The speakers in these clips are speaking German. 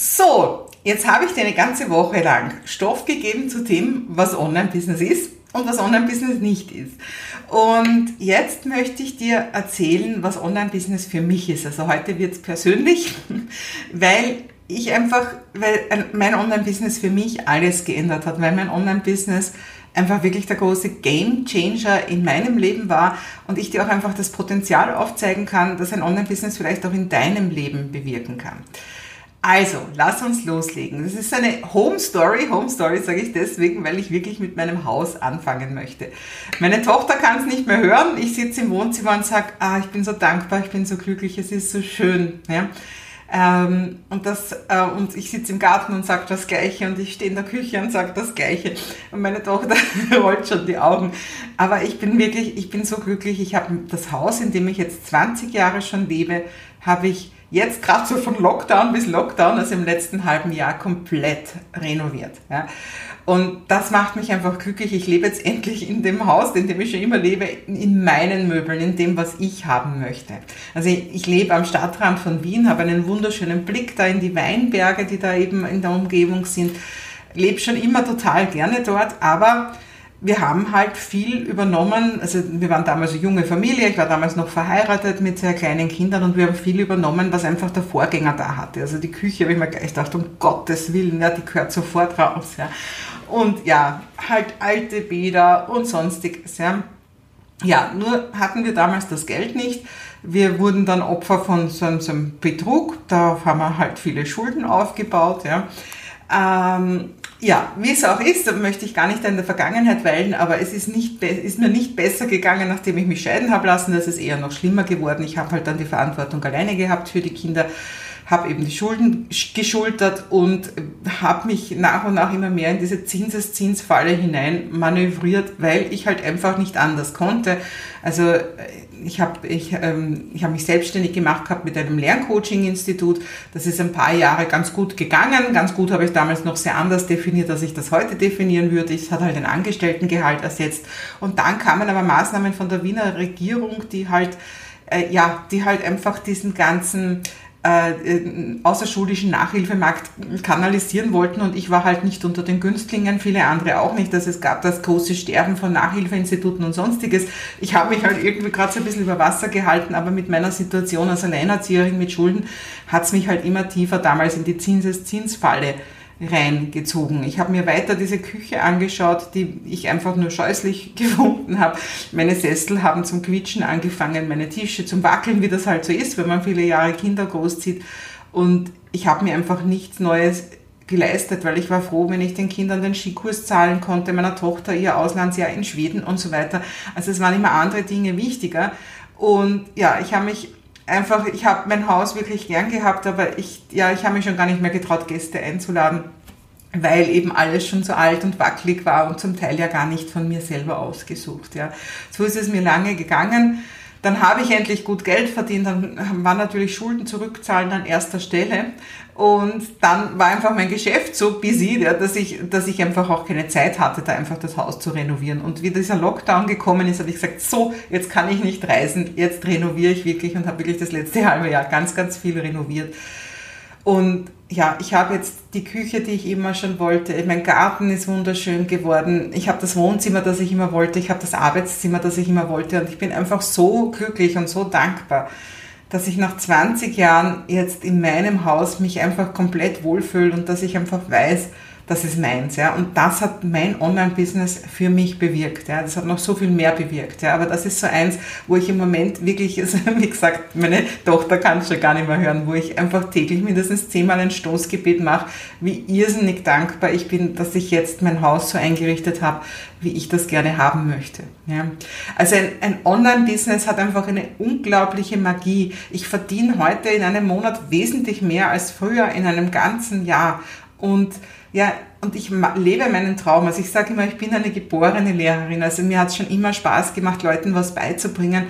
So, jetzt habe ich dir eine ganze Woche lang Stoff gegeben zu dem, was Online-Business ist und was Online-Business nicht ist. Und jetzt möchte ich dir erzählen, was Online-Business für mich ist. Also heute wird es persönlich, weil ich einfach, weil mein Online-Business für mich alles geändert hat, weil mein Online-Business einfach wirklich der große Game Changer in meinem Leben war und ich dir auch einfach das Potenzial aufzeigen kann, dass ein Online-Business vielleicht auch in deinem Leben bewirken kann. Also, lass uns loslegen. Das ist eine Home Story. Home Story sage ich deswegen, weil ich wirklich mit meinem Haus anfangen möchte. Meine Tochter kann es nicht mehr hören. Ich sitze im Wohnzimmer und sage, ah, ich bin so dankbar, ich bin so glücklich, es ist so schön. Ja? Ähm, und, das, äh, und ich sitze im Garten und sage das Gleiche und ich stehe in der Küche und sage das Gleiche. Und meine Tochter rollt schon die Augen. Aber ich bin wirklich, ich bin so glücklich. Ich habe das Haus, in dem ich jetzt 20 Jahre schon lebe, habe ich jetzt gerade so von Lockdown bis Lockdown, also im letzten halben Jahr, komplett renoviert. Ja. Und das macht mich einfach glücklich. Ich lebe jetzt endlich in dem Haus, in dem ich schon immer lebe, in meinen Möbeln, in dem, was ich haben möchte. Also ich, ich lebe am Stadtrand von Wien, habe einen wunderschönen Blick da in die Weinberge, die da eben in der Umgebung sind. Lebe schon immer total gerne dort, aber wir haben halt viel übernommen. Also wir waren damals eine junge Familie, ich war damals noch verheiratet mit sehr kleinen Kindern und wir haben viel übernommen, was einfach der Vorgänger da hatte. Also die Küche habe ich mir gleich gedacht, um Gottes Willen, ja, die gehört sofort raus. Ja. Und ja, halt alte Bäder und sonstiges. Ja. ja, nur hatten wir damals das Geld nicht. Wir wurden dann Opfer von so, so einem Betrug. Da haben wir halt viele Schulden aufgebaut. Ja. Ähm, ja, wie es auch ist, möchte ich gar nicht in der Vergangenheit weilen, aber es ist, nicht, ist mir nicht besser gegangen, nachdem ich mich scheiden habe lassen. Das ist eher noch schlimmer geworden. Ich habe halt dann die Verantwortung alleine gehabt für die Kinder, habe eben die Schulden geschultert und habe mich nach und nach immer mehr in diese Zinseszinsfalle hinein manövriert, weil ich halt einfach nicht anders konnte. Also ich habe ich, ähm, ich hab mich selbstständig gemacht gehabt mit einem Lerncoaching-Institut. Das ist ein paar Jahre ganz gut gegangen. Ganz gut habe ich damals noch sehr anders definiert, als ich das heute definieren würde. Ich hatte halt ein Angestelltengehalt ersetzt. Und dann kamen aber Maßnahmen von der Wiener Regierung, die halt, äh, ja, die halt einfach diesen ganzen äh, äh, außerschulischen Nachhilfemarkt kanalisieren wollten und ich war halt nicht unter den Günstlingen, viele andere auch nicht. Also es gab das große Sterben von Nachhilfeinstituten und sonstiges. Ich habe mich halt irgendwie gerade so ein bisschen über Wasser gehalten, aber mit meiner Situation als Alleinerzieherin mit Schulden hat es mich halt immer tiefer damals in die Zinseszinsfalle reingezogen. Ich habe mir weiter diese Küche angeschaut, die ich einfach nur scheußlich gefunden habe. Meine Sessel haben zum Quietschen angefangen, meine Tische zum Wackeln, wie das halt so ist, wenn man viele Jahre Kinder großzieht. Und ich habe mir einfach nichts Neues geleistet, weil ich war froh, wenn ich den Kindern den Skikurs zahlen konnte, meiner Tochter ihr Auslandsjahr in Schweden und so weiter. Also es waren immer andere Dinge wichtiger. Und ja, ich habe mich einfach, ich habe mein Haus wirklich gern gehabt, aber ich, ja, ich habe mich schon gar nicht mehr getraut, Gäste einzuladen, weil eben alles schon so alt und wackelig war und zum Teil ja gar nicht von mir selber ausgesucht. Ja. So ist es mir lange gegangen. Dann habe ich endlich gut Geld verdient, dann war natürlich Schulden zurückzahlen an erster Stelle. Und dann war einfach mein Geschäft so busy, dass, ich, dass ich einfach auch keine Zeit hatte, da einfach das Haus zu renovieren. Und wie dieser Lockdown gekommen ist, habe ich gesagt, so, jetzt kann ich nicht reisen, jetzt renoviere ich wirklich und habe wirklich das letzte halbe Jahr ganz, ganz viel renoviert. Und ja, ich habe jetzt die Küche, die ich immer schon wollte. Mein Garten ist wunderschön geworden. Ich habe das Wohnzimmer, das ich immer wollte. Ich habe das Arbeitszimmer, das ich immer wollte. Und ich bin einfach so glücklich und so dankbar, dass ich nach 20 Jahren jetzt in meinem Haus mich einfach komplett wohlfühle und dass ich einfach weiß, das ist meins, ja. Und das hat mein Online-Business für mich bewirkt, ja. Das hat noch so viel mehr bewirkt, ja. Aber das ist so eins, wo ich im Moment wirklich, also, wie gesagt, meine Tochter kann es schon gar nicht mehr hören, wo ich einfach täglich mindestens zehnmal ein Stoßgebet mache, wie irrsinnig dankbar ich bin, dass ich jetzt mein Haus so eingerichtet habe, wie ich das gerne haben möchte, ja. Also ein, ein Online-Business hat einfach eine unglaubliche Magie. Ich verdiene heute in einem Monat wesentlich mehr als früher in einem ganzen Jahr. Und ja, und ich lebe meinen Traum. Also ich sage immer, ich bin eine geborene Lehrerin. Also mir hat es schon immer Spaß gemacht, Leuten was beizubringen.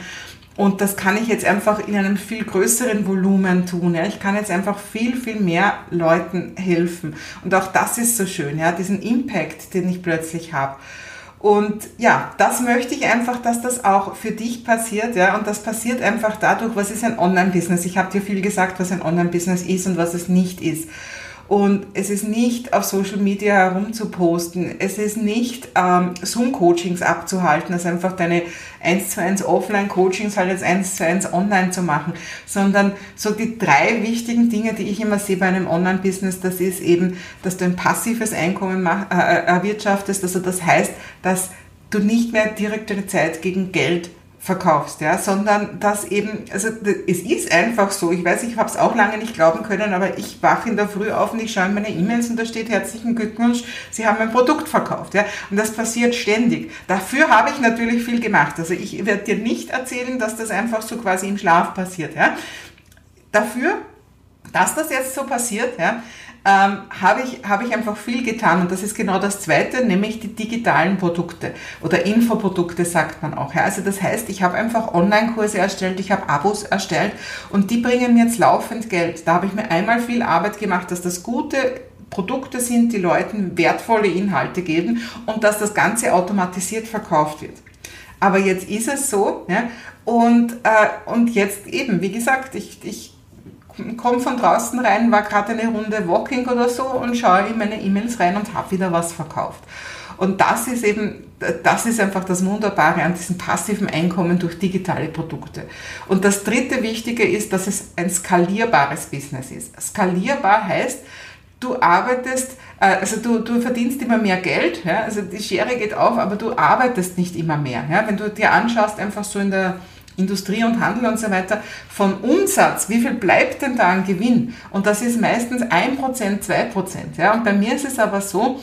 Und das kann ich jetzt einfach in einem viel größeren Volumen tun. Ja. Ich kann jetzt einfach viel, viel mehr Leuten helfen. Und auch das ist so schön, ja, diesen Impact, den ich plötzlich habe. Und ja, das möchte ich einfach, dass das auch für dich passiert, ja. Und das passiert einfach dadurch, was ist ein Online-Business? Ich habe dir viel gesagt, was ein Online-Business ist und was es nicht ist. Und es ist nicht auf Social Media herumzuposten. Es ist nicht ähm, Zoom-Coachings abzuhalten, also einfach deine 1 zu 1 Offline-Coachings halt jetzt 1 zu 1 online zu machen, sondern so die drei wichtigen Dinge, die ich immer sehe bei einem Online-Business, das ist eben, dass du ein passives Einkommen mach, äh, äh erwirtschaftest. Also das heißt, dass du nicht mehr direkt deine Zeit gegen Geld verkaufst, ja, sondern dass eben, also es ist einfach so, ich weiß, ich habe es auch lange nicht glauben können, aber ich wache in der Früh auf und ich schaue in meine E-Mails und da steht herzlichen Glückwunsch, Sie haben ein Produkt verkauft, ja, und das passiert ständig. Dafür habe ich natürlich viel gemacht, also ich werde dir nicht erzählen, dass das einfach so quasi im Schlaf passiert, ja. Dafür, dass das jetzt so passiert, ja, ähm, habe ich, hab ich einfach viel getan. Und das ist genau das Zweite, nämlich die digitalen Produkte oder Infoprodukte sagt man auch. Ja. Also das heißt, ich habe einfach Online-Kurse erstellt, ich habe Abos erstellt und die bringen mir jetzt laufend Geld. Da habe ich mir einmal viel Arbeit gemacht, dass das gute Produkte sind, die Leuten wertvolle Inhalte geben und dass das Ganze automatisiert verkauft wird. Aber jetzt ist es so, ja, und, äh, und jetzt eben, wie gesagt, ich, ich komme von draußen rein, war gerade eine Runde Walking oder so und schaue in meine E-Mails rein und habe wieder was verkauft. Und das ist eben, das ist einfach das Wunderbare an diesem passiven Einkommen durch digitale Produkte. Und das dritte Wichtige ist, dass es ein skalierbares Business ist. Skalierbar heißt, du arbeitest, äh, also du, du verdienst immer mehr Geld, ja, also die Schere geht auf, aber du arbeitest nicht immer mehr. Ja. Wenn du dir anschaust, einfach so in der Industrie und Handel und so weiter, von Umsatz, wie viel bleibt denn da an Gewinn? Und das ist meistens 1%, 2%. Ja? Und bei mir ist es aber so,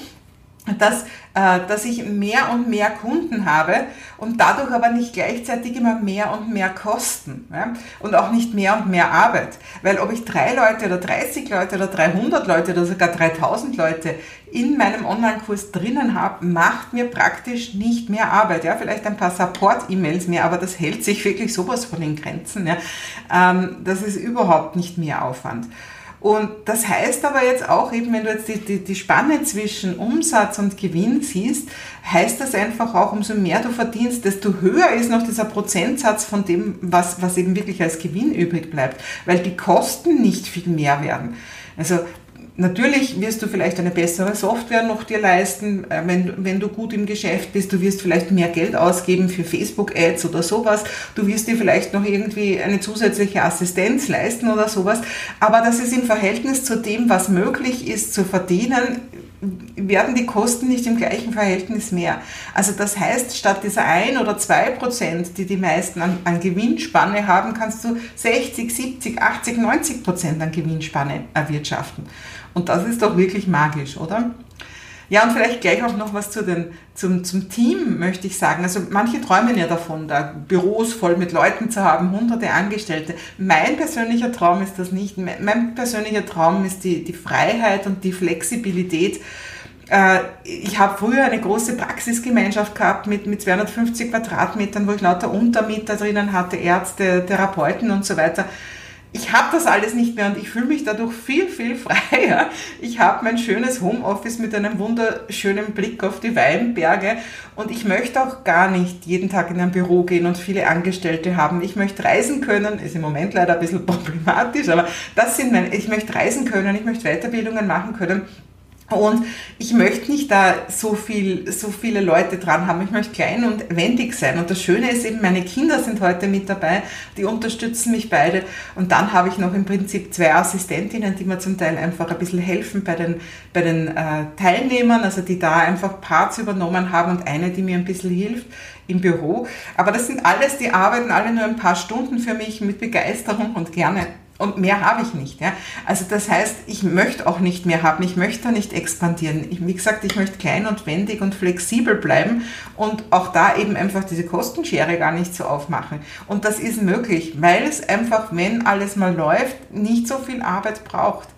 dass, äh, dass ich mehr und mehr Kunden habe und dadurch aber nicht gleichzeitig immer mehr und mehr Kosten ja? und auch nicht mehr und mehr Arbeit. Weil ob ich drei Leute oder 30 Leute oder 300 Leute oder sogar 3000 Leute in meinem Online-Kurs drinnen habe, macht mir praktisch nicht mehr Arbeit. Ja? Vielleicht ein paar Support-E-Mails mehr, aber das hält sich wirklich sowas von den Grenzen. Ja? Ähm, das ist überhaupt nicht mehr Aufwand. Und das heißt aber jetzt auch eben, wenn du jetzt die, die, die Spanne zwischen Umsatz und Gewinn siehst, heißt das einfach auch, umso mehr du verdienst, desto höher ist noch dieser Prozentsatz von dem, was, was eben wirklich als Gewinn übrig bleibt, weil die Kosten nicht viel mehr werden. Also Natürlich wirst du vielleicht eine bessere Software noch dir leisten, äh, wenn, wenn du gut im Geschäft bist. Du wirst vielleicht mehr Geld ausgeben für Facebook-Ads oder sowas. Du wirst dir vielleicht noch irgendwie eine zusätzliche Assistenz leisten oder sowas. Aber das ist im Verhältnis zu dem, was möglich ist zu verdienen, werden die Kosten nicht im gleichen Verhältnis mehr. Also das heißt, statt dieser ein oder zwei Prozent, die die meisten an, an Gewinnspanne haben, kannst du 60, 70, 80, 90 Prozent an Gewinnspanne erwirtschaften. Und das ist doch wirklich magisch, oder? Ja, und vielleicht gleich auch noch was zu den, zum, zum Team, möchte ich sagen. Also manche träumen ja davon, da Büros voll mit Leuten zu haben, hunderte Angestellte. Mein persönlicher Traum ist das nicht. Mein persönlicher Traum ist die, die Freiheit und die Flexibilität. Äh, ich habe früher eine große Praxisgemeinschaft gehabt mit, mit 250 Quadratmetern, wo ich lauter Untermieter drinnen hatte, Ärzte, Therapeuten und so weiter ich habe das alles nicht mehr und ich fühle mich dadurch viel, viel freier. Ich habe mein schönes Homeoffice mit einem wunderschönen Blick auf die Weinberge und ich möchte auch gar nicht jeden Tag in ein Büro gehen und viele Angestellte haben. Ich möchte reisen können, ist im Moment leider ein bisschen problematisch, aber das sind meine, ich möchte reisen können, ich möchte Weiterbildungen machen können und ich möchte nicht da so viel, so viele Leute dran haben. Ich möchte klein und wendig sein. Und das Schöne ist eben, meine Kinder sind heute mit dabei. Die unterstützen mich beide. Und dann habe ich noch im Prinzip zwei Assistentinnen, die mir zum Teil einfach ein bisschen helfen bei den, bei den äh, Teilnehmern, also die da einfach Parts übernommen haben und eine, die mir ein bisschen hilft im Büro. Aber das sind alles, die arbeiten alle nur ein paar Stunden für mich mit Begeisterung und gerne. Und mehr habe ich nicht. Ja? Also das heißt, ich möchte auch nicht mehr haben, ich möchte nicht expandieren. Ich, wie gesagt, ich möchte klein und wendig und flexibel bleiben und auch da eben einfach diese Kostenschere gar nicht so aufmachen. Und das ist möglich, weil es einfach, wenn alles mal läuft, nicht so viel Arbeit braucht.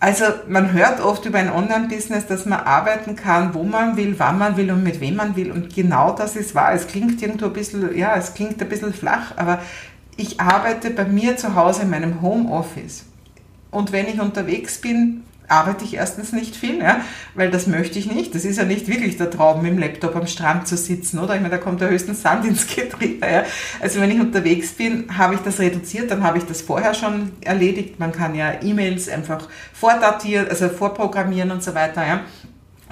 Also man hört oft über ein Online-Business, dass man arbeiten kann, wo man will, wann man will und mit wem man will. Und genau das ist wahr. Es klingt irgendwo ein bisschen, ja, es klingt ein bisschen flach, aber ich arbeite bei mir zu Hause in meinem Homeoffice. Und wenn ich unterwegs bin, arbeite ich erstens nicht viel, ja, weil das möchte ich nicht. Das ist ja nicht wirklich der Traum, mit dem Laptop am Strand zu sitzen, oder? Ich meine, da kommt ja höchstens Sand ins Getriebe. Ja. Also wenn ich unterwegs bin, habe ich das reduziert, dann habe ich das vorher schon erledigt. Man kann ja E-Mails einfach vordatieren, also vorprogrammieren und so weiter. Ja.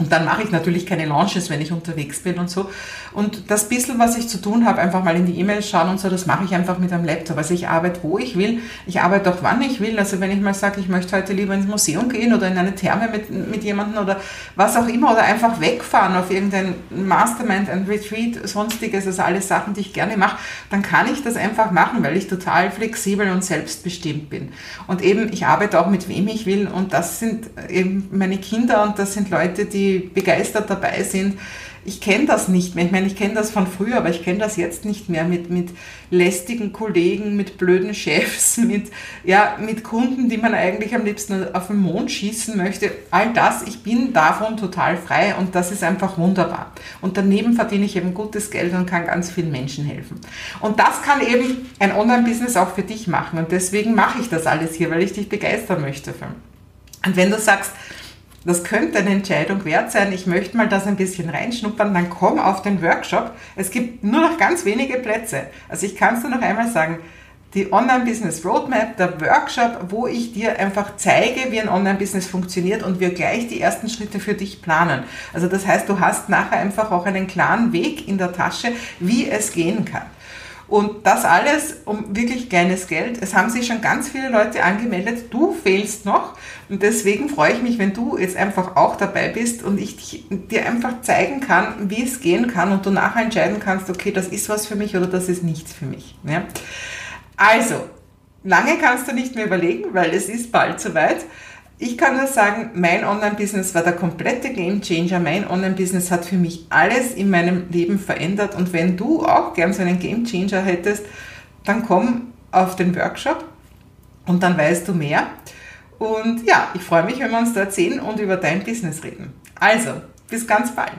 Und dann mache ich natürlich keine Launches, wenn ich unterwegs bin und so. Und das bisschen, was ich zu tun habe, einfach mal in die E-Mails schauen und so, das mache ich einfach mit einem Laptop. Also ich arbeite, wo ich will. Ich arbeite auch, wann ich will. Also wenn ich mal sage, ich möchte heute lieber ins Museum gehen oder in eine Therme mit, mit jemandem oder was auch immer oder einfach wegfahren auf irgendein Mastermind, ein Retreat, sonstiges, also alles Sachen, die ich gerne mache, dann kann ich das einfach machen, weil ich total flexibel und selbstbestimmt bin. Und eben, ich arbeite auch mit wem ich will und das sind eben meine Kinder und das sind Leute, die begeistert dabei sind. Ich kenne das nicht mehr. Ich meine, ich kenne das von früher, aber ich kenne das jetzt nicht mehr mit, mit lästigen Kollegen, mit blöden Chefs, mit, ja, mit Kunden, die man eigentlich am liebsten auf den Mond schießen möchte. All das, ich bin davon total frei und das ist einfach wunderbar. Und daneben verdiene ich eben gutes Geld und kann ganz vielen Menschen helfen. Und das kann eben ein Online-Business auch für dich machen. Und deswegen mache ich das alles hier, weil ich dich begeistern möchte. Und wenn du sagst, das könnte eine Entscheidung wert sein. Ich möchte mal das ein bisschen reinschnuppern, dann komm auf den Workshop. Es gibt nur noch ganz wenige Plätze. Also ich kann es dir noch einmal sagen, die Online-Business Roadmap, der Workshop, wo ich dir einfach zeige, wie ein Online-Business funktioniert und wir gleich die ersten Schritte für dich planen. Also das heißt, du hast nachher einfach auch einen klaren Weg in der Tasche, wie es gehen kann. Und das alles um wirklich kleines Geld. Es haben sich schon ganz viele Leute angemeldet. Du fehlst noch. Und deswegen freue ich mich, wenn du jetzt einfach auch dabei bist und ich dir einfach zeigen kann, wie es gehen kann und du nachher entscheiden kannst, okay, das ist was für mich oder das ist nichts für mich. Ja? Also, lange kannst du nicht mehr überlegen, weil es ist bald soweit. Ich kann nur sagen, mein Online-Business war der komplette Game Changer. Mein Online-Business hat für mich alles in meinem Leben verändert. Und wenn du auch gern so einen Game Changer hättest, dann komm auf den Workshop und dann weißt du mehr. Und ja, ich freue mich, wenn wir uns dort sehen und über dein Business reden. Also, bis ganz bald.